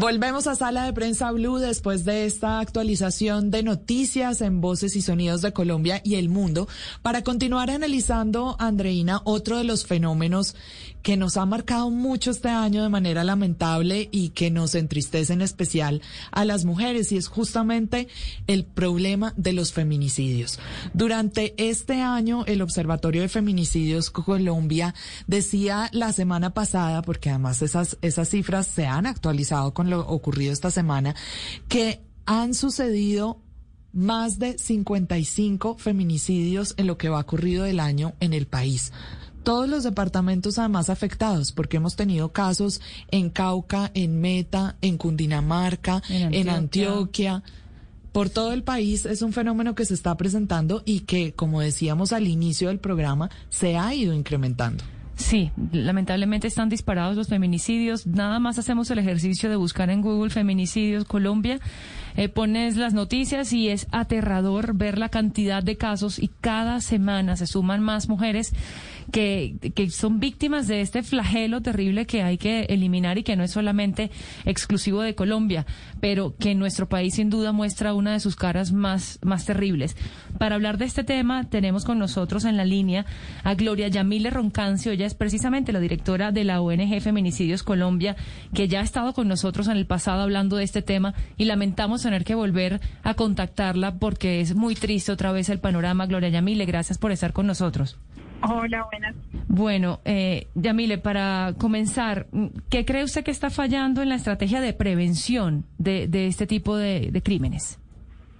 Volvemos a Sala de Prensa Blue después de esta actualización de noticias en Voces y Sonidos de Colombia y el mundo para continuar analizando, Andreina, otro de los fenómenos que nos ha marcado mucho este año de manera lamentable y que nos entristece en especial a las mujeres y es justamente el problema de los feminicidios. Durante este año, el Observatorio de Feminicidios Colombia decía la semana pasada, porque además esas, esas cifras se han actualizado con lo ocurrido esta semana, que han sucedido más de 55 feminicidios en lo que va ocurrido del año en el país todos los departamentos además afectados, porque hemos tenido casos en Cauca, en Meta, en Cundinamarca, en Antioquia. en Antioquia. Por todo el país es un fenómeno que se está presentando y que, como decíamos al inicio del programa, se ha ido incrementando. Sí, lamentablemente están disparados los feminicidios. Nada más hacemos el ejercicio de buscar en Google feminicidios Colombia. Eh, pones las noticias y es aterrador ver la cantidad de casos y cada semana se suman más mujeres que, que son víctimas de este flagelo terrible que hay que eliminar y que no es solamente exclusivo de Colombia, pero que en nuestro país sin duda muestra una de sus caras más, más terribles. Para hablar de este tema tenemos con nosotros en la línea a Gloria Yamile Roncancio, ella es precisamente la directora de la ONG Feminicidios Colombia, que ya ha estado con nosotros en el pasado hablando de este tema y lamentamos tener que volver a contactarla porque es muy triste otra vez el panorama. Gloria Yamile, gracias por estar con nosotros. Hola, buenas. Bueno, eh, Yamile, para comenzar, ¿qué cree usted que está fallando en la estrategia de prevención de, este tipo de, crímenes?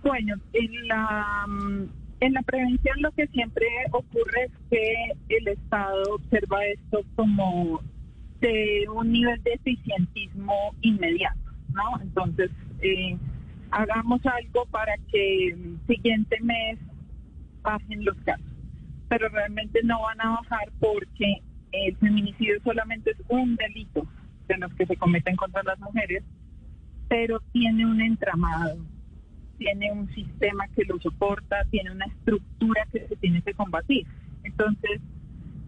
Bueno, en la, mm, en la prevención lo que siempre ocurre es que el Estado observa esto como de un nivel de eficientismo inmediato, ¿no? Entonces, eh, hagamos algo para que el siguiente mes bajen los casos pero realmente no van a bajar porque el feminicidio solamente es un delito de los que se cometen contra las mujeres, pero tiene un entramado, tiene un sistema que lo soporta, tiene una estructura que se tiene que combatir. Entonces,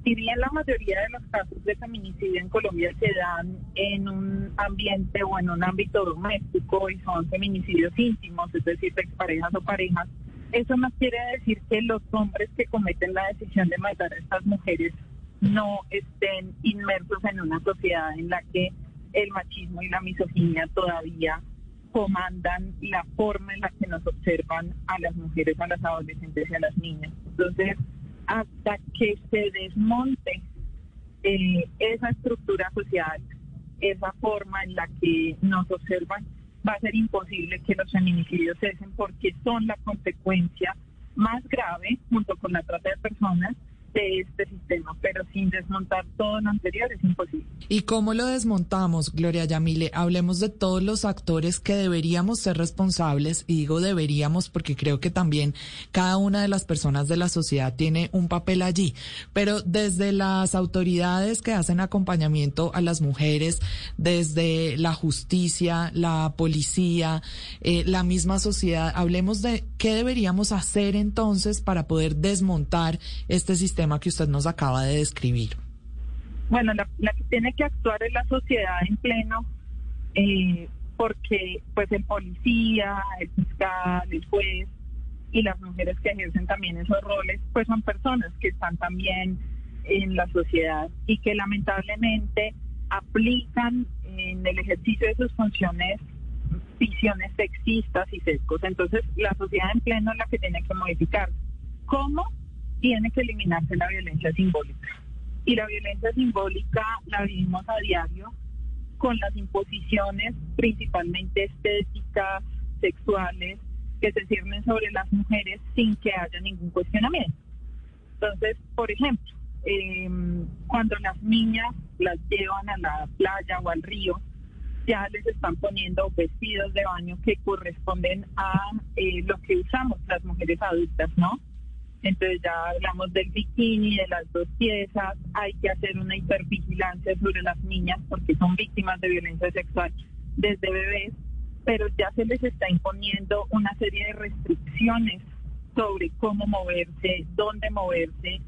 si bien la mayoría de los casos de feminicidio en Colombia se dan en un ambiente o en un ámbito doméstico y son feminicidios íntimos, es decir, de parejas o parejas, eso no quiere decir que los hombres que cometen la decisión de matar a estas mujeres no estén inmersos en una sociedad en la que el machismo y la misoginia todavía comandan la forma en la que nos observan a las mujeres, a las adolescentes y a las niñas. Entonces, hasta que se desmonte eh, esa estructura social, esa forma en la que nos observan, va a ser imposible que los feminicidios cesen porque son la consecuencia más grave, junto con la trata de personas, este sistema, pero sin desmontar todo lo anterior es imposible. ¿Y cómo lo desmontamos, Gloria Yamile? Hablemos de todos los actores que deberíamos ser responsables, y digo deberíamos porque creo que también cada una de las personas de la sociedad tiene un papel allí, pero desde las autoridades que hacen acompañamiento a las mujeres, desde la justicia, la policía, eh, la misma sociedad, hablemos de qué deberíamos hacer entonces para poder desmontar este sistema que usted nos acaba de describir? Bueno, la, que tiene que actuar es la sociedad en pleno, eh, porque pues el policía, el fiscal, el juez y las mujeres que ejercen también esos roles, pues son personas que están también en la sociedad y que lamentablemente aplican en el ejercicio de sus funciones visiones sexistas y sesgos. Entonces, la sociedad en pleno es la que tiene que modificar. ¿Cómo? Tiene que eliminarse la violencia simbólica. Y la violencia simbólica la vivimos a diario con las imposiciones principalmente estéticas, sexuales, que se ciernen sobre las mujeres sin que haya ningún cuestionamiento. Entonces, por ejemplo, eh, cuando las niñas las llevan a la playa o al río, ya les están poniendo vestidos de baño que corresponden a eh, lo que usamos las mujeres adultas, ¿no? Entonces ya hablamos del bikini, de las dos piezas, hay que hacer una hipervigilancia sobre las niñas porque son víctimas de violencia sexual desde bebés, pero ya se les está imponiendo una serie de restricciones sobre cómo moverse, dónde moverse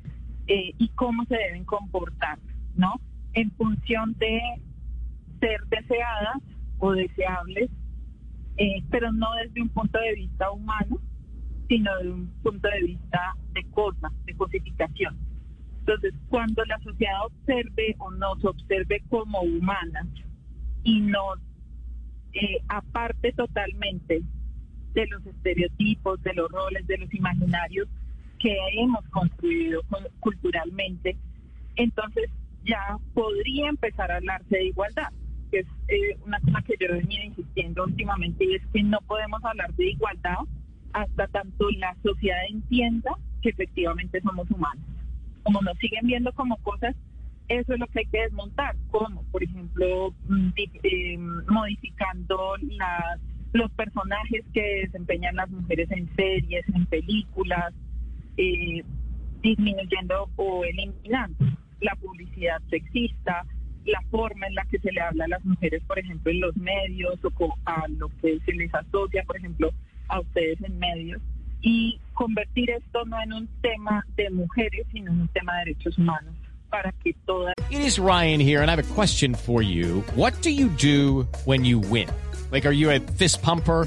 eh, y cómo se deben comportar, ¿no? En función de ser deseadas o deseables, eh, pero no desde un punto de vista humano, sino de un punto de vista de cosa, de cosificación. Entonces, cuando la sociedad observe o nos observe como humanas y nos eh, aparte totalmente de los estereotipos, de los roles, de los imaginarios que hemos construido culturalmente, entonces ya podría empezar a hablarse de igualdad, que es eh, una cosa que yo he venido insistiendo últimamente, y es que no podemos hablar de igualdad hasta tanto la sociedad entienda que efectivamente somos humanos. Como nos siguen viendo como cosas, eso es lo que hay que desmontar, como por ejemplo mm, eh, modificando las, los personajes que desempeñan las mujeres en series, en películas, eh, disminuyendo o eliminando la publicidad sexista, la forma en la que se le habla a las mujeres, por ejemplo, en los medios o a lo que se les asocia, por ejemplo, a ustedes en medios y convertir esto no en un tema de mujeres, sino en un tema de derechos humanos para que todas. It is Ryan here, and I have a question for you. What do you do when you win? Like, are you a fist pumper?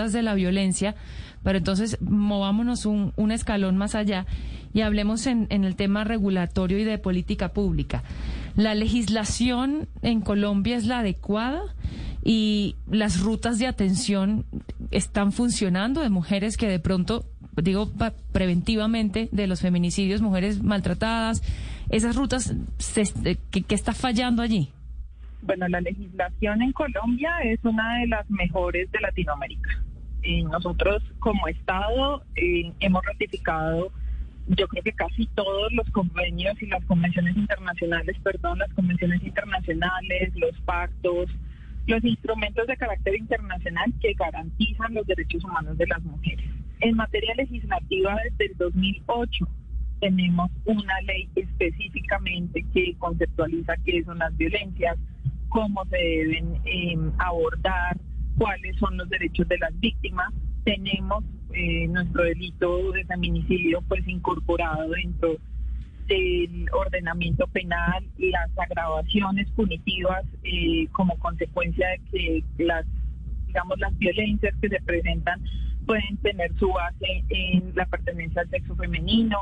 de la violencia, pero entonces movámonos un, un escalón más allá y hablemos en, en, el tema regulatorio y de política pública. ¿La legislación en Colombia es la adecuada y las rutas de atención están funcionando de mujeres que de pronto, digo preventivamente, de los feminicidios, mujeres maltratadas? ¿Esas rutas, se, ¿qué, qué está fallando allí? Bueno, la legislación en Colombia es una de las mejores de Latinoamérica. Nosotros como Estado eh, hemos ratificado, yo creo que casi todos los convenios y las convenciones internacionales, perdón, las convenciones internacionales, los pactos, los instrumentos de carácter internacional que garantizan los derechos humanos de las mujeres. En materia legislativa desde el 2008 tenemos una ley específicamente que conceptualiza qué son las violencias, cómo se deben eh, abordar, cuáles son los derechos de las víctimas. Tenemos eh, nuestro delito de feminicidio pues incorporado dentro del ordenamiento penal las agravaciones punitivas eh, como consecuencia de que las digamos las violencias que se presentan pueden tener su base en la pertenencia al sexo femenino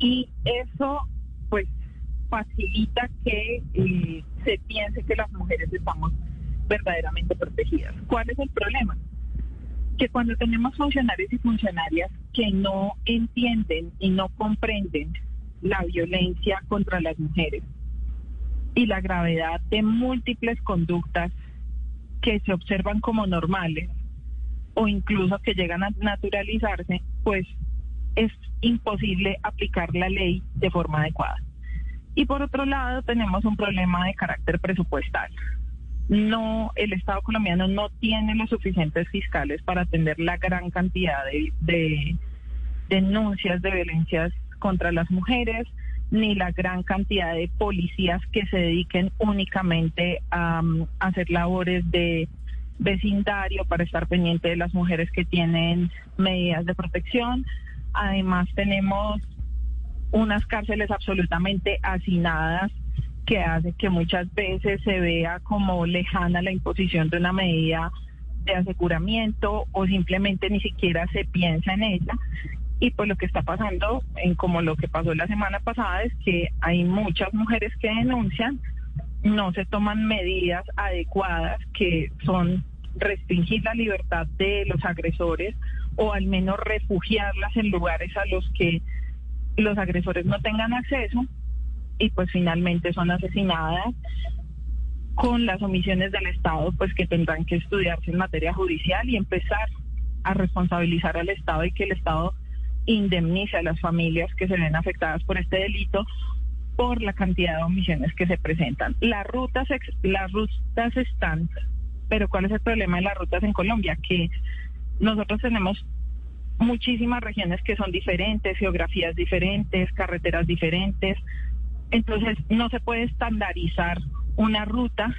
y eso pues facilita que eh, se piense que las mujeres estamos verdaderamente protegidas. ¿Cuál es el problema? Que cuando tenemos funcionarios y funcionarias que no entienden y no comprenden la violencia contra las mujeres y la gravedad de múltiples conductas que se observan como normales o incluso que llegan a naturalizarse, pues es imposible aplicar la ley de forma adecuada. Y por otro lado, tenemos un problema de carácter presupuestal. No, el Estado colombiano no tiene los suficientes fiscales para atender la gran cantidad de, denuncias de violencias contra las mujeres, ni la gran cantidad de policías que se dediquen únicamente a, a hacer labores de vecindario para estar pendiente de las mujeres que tienen medidas de protección. Además tenemos unas cárceles absolutamente hacinadas que hace que muchas veces se vea como lejana la imposición de una medida de aseguramiento o simplemente ni siquiera se piensa en ella. Y pues lo que está pasando, en como lo que pasó la semana pasada, es que hay muchas mujeres que denuncian, no se toman medidas adecuadas que son restringir la libertad de los agresores o al menos refugiarlas en lugares a los que los agresores no tengan acceso y pues finalmente son asesinadas con las omisiones del Estado, pues que tendrán que estudiarse en materia judicial y empezar a responsabilizar al Estado y que el Estado indemnice a las familias que se ven afectadas por este delito por la cantidad de omisiones que se presentan. Las rutas, las rutas están, pero ¿cuál es el problema de las rutas en Colombia? Que nosotros tenemos muchísimas regiones que son diferentes, geografías diferentes, carreteras diferentes. Entonces no se puede estandarizar una ruta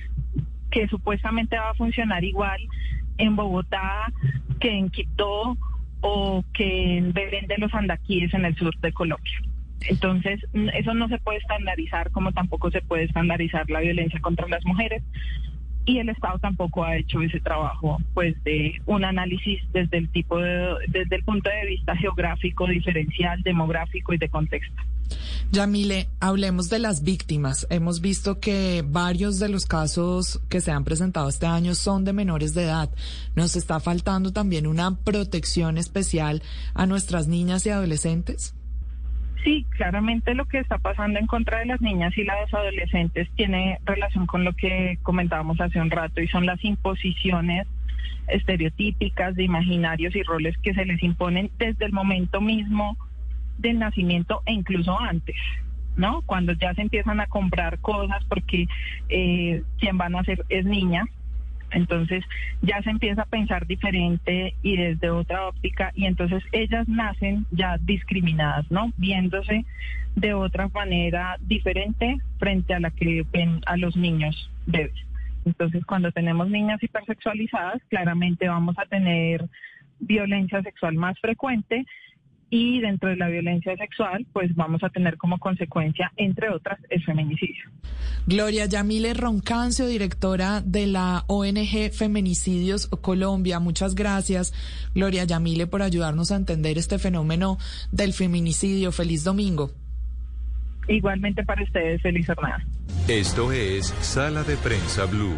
que supuestamente va a funcionar igual en Bogotá que en Quito o que en Belén de los Andaquíes en el sur de Colombia. Entonces, eso no se puede estandarizar como tampoco se puede estandarizar la violencia contra las mujeres y el Estado tampoco ha hecho ese trabajo pues de un análisis desde el tipo de, desde el punto de vista geográfico, diferencial, demográfico y de contexto. Yamile, hablemos de las víctimas. Hemos visto que varios de los casos que se han presentado este año son de menores de edad. ¿Nos está faltando también una protección especial a nuestras niñas y adolescentes? Sí, claramente lo que está pasando en contra de las niñas y las adolescentes tiene relación con lo que comentábamos hace un rato y son las imposiciones estereotípicas de imaginarios y roles que se les imponen desde el momento mismo del nacimiento e incluso antes. ¿no? Cuando ya se empiezan a comprar cosas porque eh, quien van a ser es niña, entonces ya se empieza a pensar diferente y desde otra óptica y entonces ellas nacen ya discriminadas, ¿no? Viéndose de otra manera diferente frente a la que ven a los niños bebés. Entonces cuando tenemos niñas hipersexualizadas, claramente vamos a tener violencia sexual más frecuente y dentro de la violencia sexual, pues vamos a tener como consecuencia, entre otras, el feminicidio. Gloria Yamile Roncancio, directora de la ONG Feminicidios Colombia. Muchas gracias, Gloria Yamile, por ayudarnos a entender este fenómeno del feminicidio. Feliz domingo. Igualmente para ustedes, feliz jornada. Esto es Sala de Prensa Blue.